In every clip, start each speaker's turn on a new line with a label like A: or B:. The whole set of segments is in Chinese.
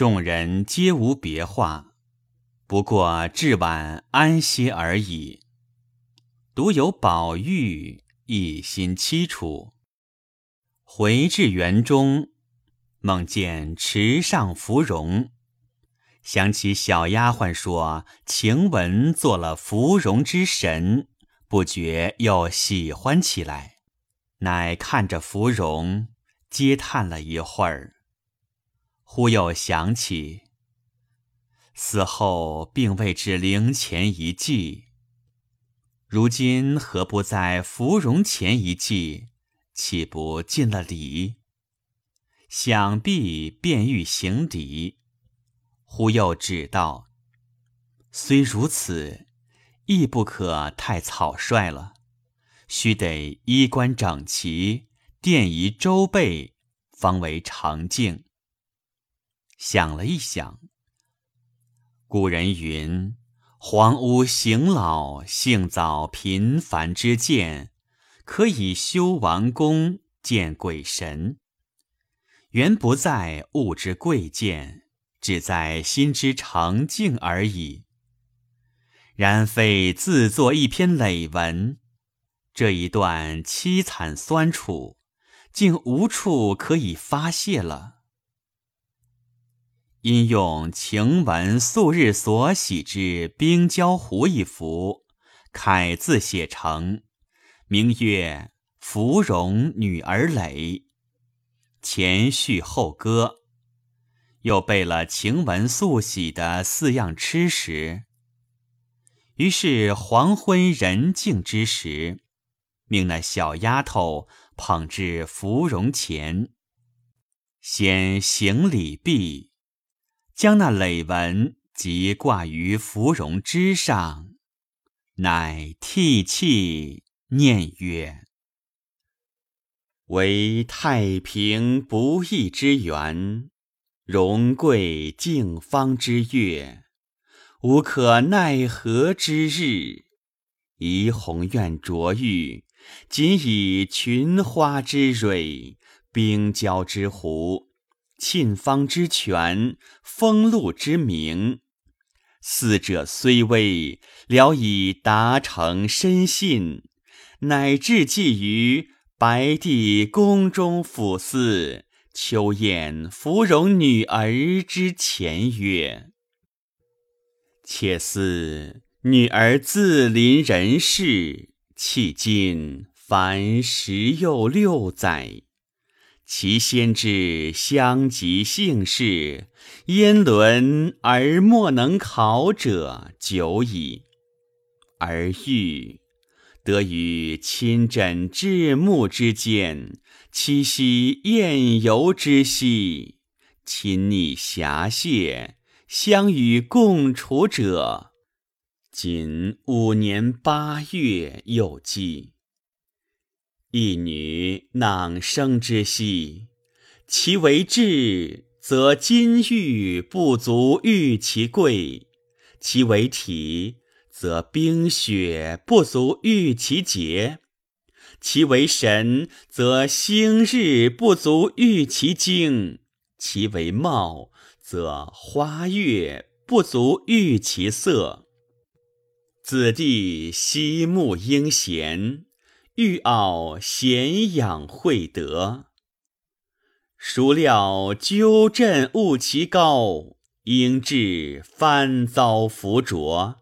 A: 众人皆无别话，不过至晚安歇而已。独有宝玉一心凄楚。回至园中，梦见池上芙蓉，想起小丫鬟说晴雯做了芙蓉之神，不觉又喜欢起来。乃看着芙蓉，嗟叹了一会儿，忽又想起死后并未至灵前一祭，如今何不在芙蓉前一祭？岂不尽了礼？想必便欲行礼，忽又指道：“虽如此，亦不可太草率了，须得衣冠整齐，垫仪周备，方为常敬。”想了一想，古人云：“黄屋行老，性早频繁之见。”可以修王宫，见鬼神。原不在物之贵贱，只在心之常静而已。然非自作一篇累文，这一段凄惨酸楚，竟无处可以发泄了。因用晴雯素日所喜之冰胶壶一幅，楷字写成。名曰《芙蓉女儿诔》，前序后歌，又备了晴雯素喜的四样吃食。于是黄昏人静之时，命那小丫头捧至芙蓉前，先行礼毕，将那诔文即挂于芙蓉之上，乃涕泣。念曰：“为太平不义之源，荣贵静芳之月，无可奈何之日。怡红院卓玉，仅以群花之蕊，冰娇之狐，沁芳之泉，风露之名。四者虽微，聊以达成深信。”乃至寄于白帝宫中抚司秋宴芙蓉女儿之前曰：“且似女儿自临人世，迄今凡十又六载，其先至相及姓氏，焉伦而莫能考者久矣，而欲。”得与亲枕至暮之间，七夕宴游之夕，亲昵遐谢，相与共处者，仅五年八月有记。一女囊生之夕，其为质，则金玉不足喻其贵；其为体。则冰雪不足喻其洁，其为神，则星日不足喻其精；其为貌，则花月不足喻其色。子弟惜慕英贤，欲傲贤养惠德。孰料纠正误其高，应至翻遭浮浊。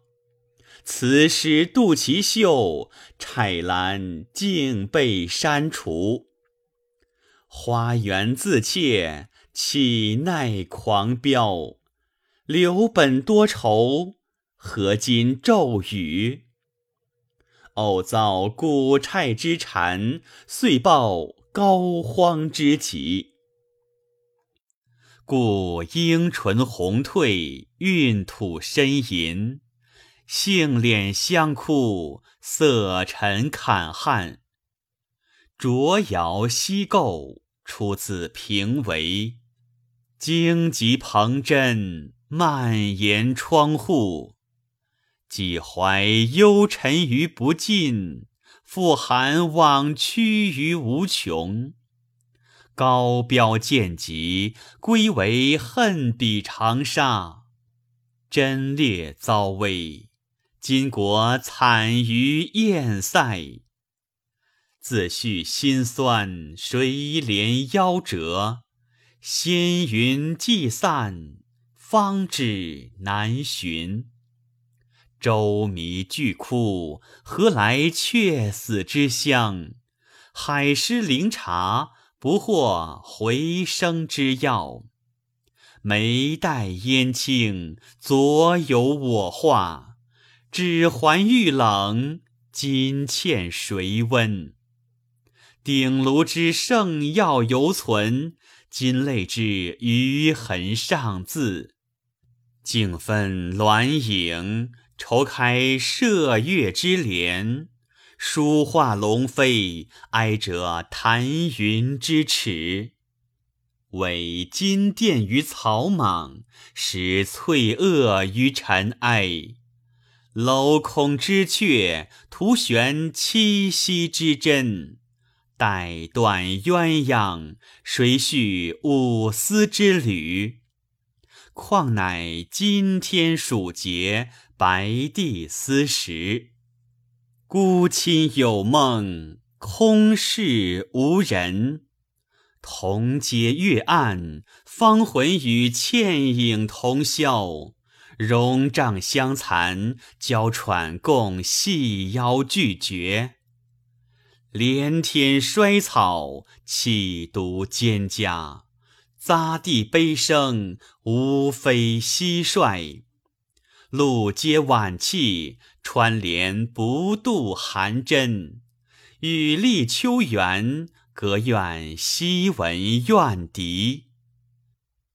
A: 此时渡其袖，钗兰竟被删除。花园自怯，岂奈狂飙？留本多愁，何今骤雨？偶遭古钗之缠，遂报膏肓之疾。故樱唇红褪，孕吐呻吟。杏脸香枯，色沉坎汉。浊摇西构，出自平为。荆棘蓬针，蔓延窗户。寄怀忧沉于不尽，复含往屈于无穷。高标见疾，归为恨比长沙。贞烈遭危，今国惨于燕塞。自叙心酸，谁怜夭折？仙云既散，方知难寻。舟迷俱哭，何来却死之乡？海失灵茶，不获回生之药。眉黛烟青，昨有我画。指环玉冷，今欠谁温？鼎炉之圣药犹存，金泪之余痕尚自。竟分鸾影，愁开射月之帘。书画龙飞，哀者弹云之耻。为金殿于草莽，使翠萼于尘埃。镂空之阙，徒悬七夕之针。待断鸳鸯，谁续舞丝之旅？况乃今天暑节，白帝思时。孤亲有梦，空室无人。同阶月暗，芳魂与倩影同销。戎杖相残，娇喘共细腰俱绝。连天衰草，气独蒹葭。匝地悲声，无非蟋蟀。路皆晚气，穿帘不度寒砧。雨立秋园，隔院夕闻怨笛。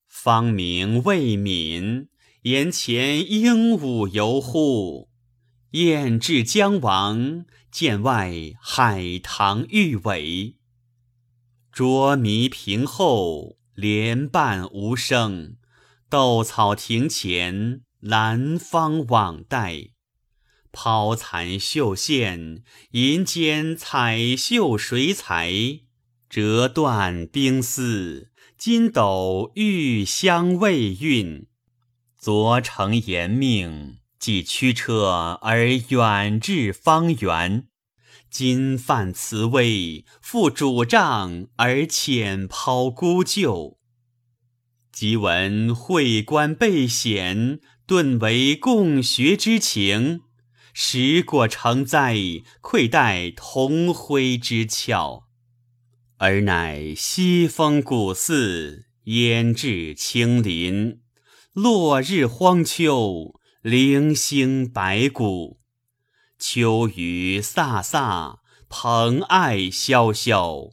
A: 芳名未泯，檐前鹦鹉游呼。雁至将亡，剑外海棠欲萎。捉迷屏后，莲瓣无声。斗草亭前。兰芳往待，抛残绣线，银间彩绣谁裁？折断冰丝，金斗玉香未韵。昨承延命，即驱车而远至方圆。今犯慈威，负主杖而遣抛孤旧。即闻会官备显。顿为共学之情，时过成灾，愧待同辉之俏。尔乃西风古寺，烟至青林，落日荒丘，零星白骨。秋雨飒飒，蓬艾萧萧。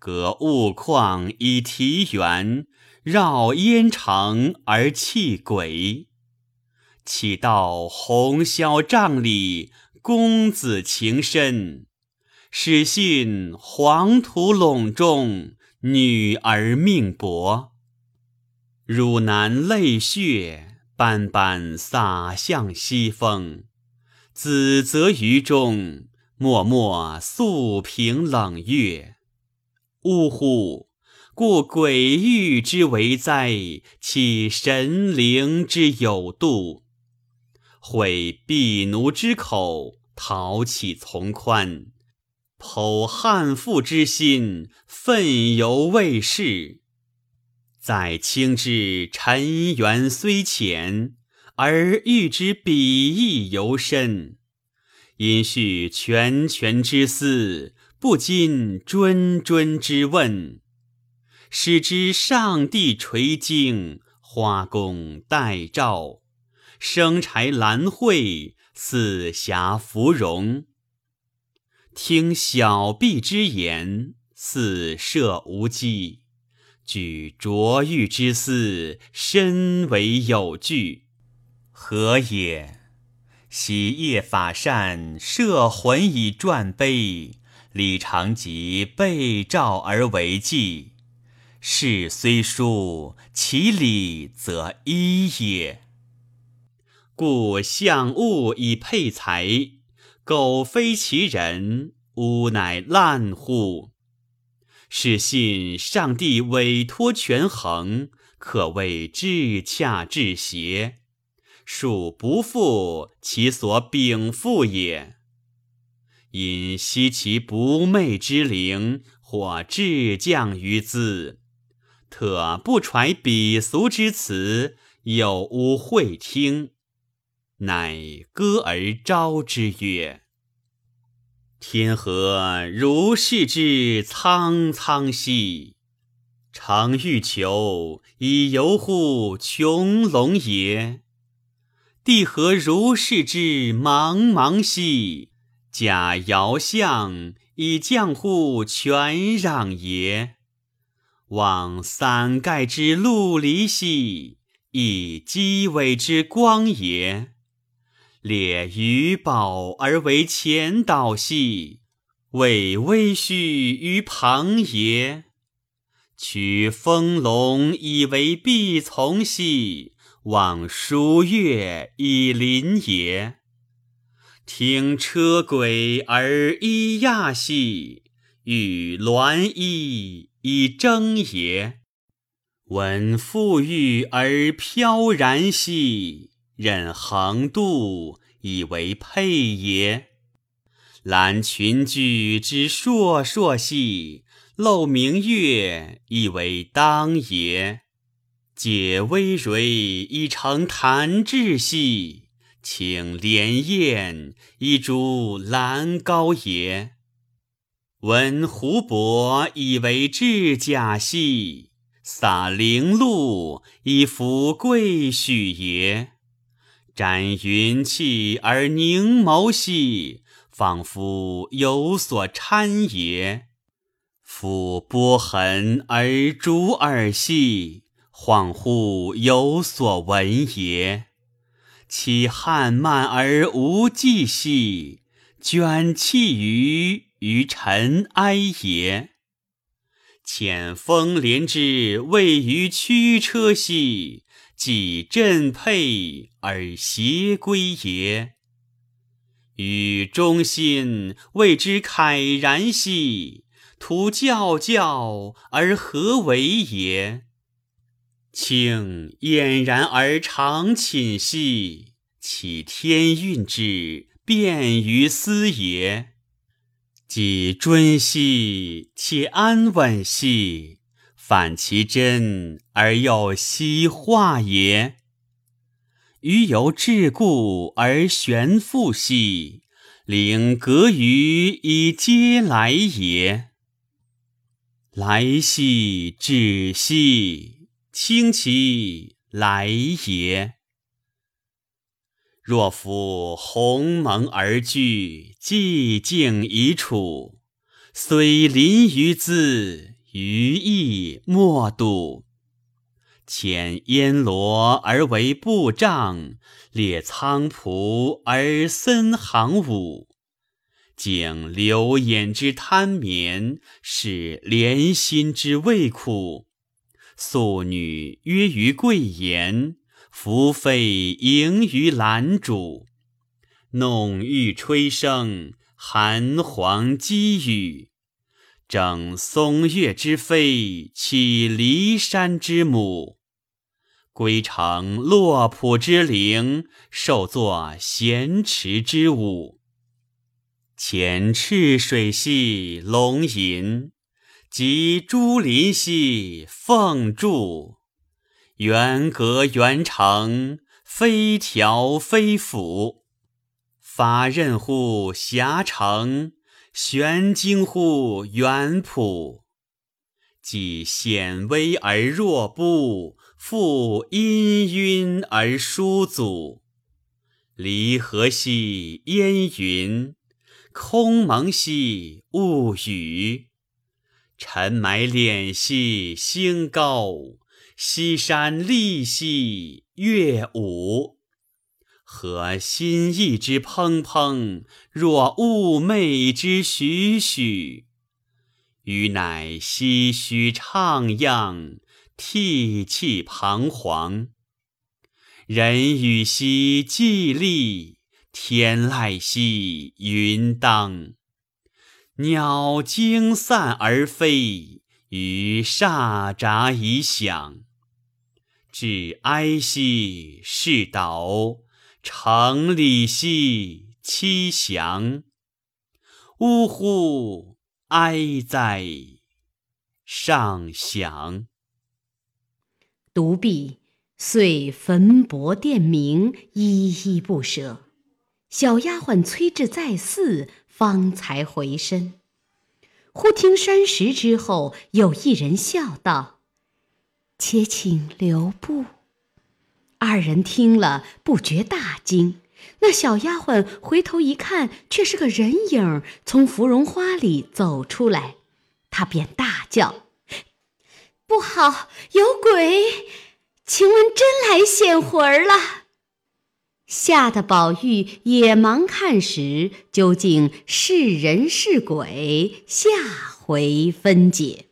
A: 隔雾旷以题园，绕烟城而泣鬼。岂道红绡帐里，公子情深；始信黄土陇中，女儿命薄。汝南泪血，斑斑洒向西风。子则于中，脉脉诉平冷月。呜呼！故鬼域之为灾，岂神灵之有度？毁婢奴之口，淘气从宽；剖汉妇之心，愤犹未逝。在清之尘缘虽浅，而欲之彼意犹深。因续拳拳之思，不禁谆谆之问。使之上帝垂经，花宫待诏。生柴兰蕙，四霞芙蓉。听小婢之言，似射无稽。举琢玉之思，深为有据。何也？喜业法善，摄魂以传碑。李长吉被诏而为记。事虽殊，其理则一也。故象物以配才，苟非其人，吾乃烂乎？是信上帝委托权衡，可谓至恰至邪。恕不负其所禀赋也。因惜其不昧之灵，或至降于兹，特不揣鄙俗之词，有无会听，乃歌而招之曰：“天河如是之苍苍兮！常欲求，以游乎穹隆也。”地何如是之茫茫兮！假遥相以降乎泉壤也。望三盖之陆离兮，以积尾之光也。列余宝而为前导兮，为微虚于旁也。取风龙以为必从兮。望舒月以临也，听车轨而依亚兮；与鸾衣以征也。闻馥郁而飘然兮，任横渡以为佩也。览群居之烁烁兮，漏明月以为当也。解微蕊以成弹指兮，请莲燕以逐兰高也。闻湖泊以为质甲兮，洒零露以抚贵许也。展云气而凝眸兮，仿佛有所参也。抚波痕而逐耳兮。恍惚有所闻也，其汉漫而无迹兮，卷气于于尘埃也。遣风连之位于驱车兮，即振佩而谐归也。与忠心谓之慨然兮，徒教教而何为也？庆俨然而长寝兮，岂天运之便于斯也。既尊兮，且安稳兮，反其真而又息化也。余有桎梏而悬复兮，领隔于以嗟来也。来兮，止兮。清其来也。若夫鸿蒙而居，寂静一处，虽临于兹，余亦莫睹。遣烟罗而为布帐，列苍蒲而森行伍，景流眼之贪眠，使怜心之未苦。素女约于贵言，宓妃迎于兰渚。弄玉吹笙，含黄击羽。整松月之飞，起骊山之母。归程洛浦之陵，受作咸池之舞。潜赤水兮龙吟。及朱林兮凤柱，圆阁圆城，飞条飞斧。发任乎狭城，悬惊乎远浦。既显微而若步，复氤氲而疏阻。离合兮烟云，空蒙兮雾雨。尘埋敛兮星高，西山立兮月舞。何心意之怦怦，若寤寐之徐徐。余乃唏嘘怅漾，涕泣彷徨。人语兮寂立，天籁兮云当。鸟惊散而飞，鱼唰喳以响。至哀兮事倒，成礼兮期祥。呜呼哀哉！上响。
B: 独臂，遂焚帛殿明，依依不舍。小丫鬟催至再四，方才回身。忽听山石之后有一人笑道：“且请留步。”二人听了，不觉大惊。那小丫鬟回头一看，却是个人影从芙蓉花里走出来，她便大叫：“不好，有鬼！晴雯真来显魂儿了！”吓得宝玉也忙看时，究竟是人是鬼？下回分解。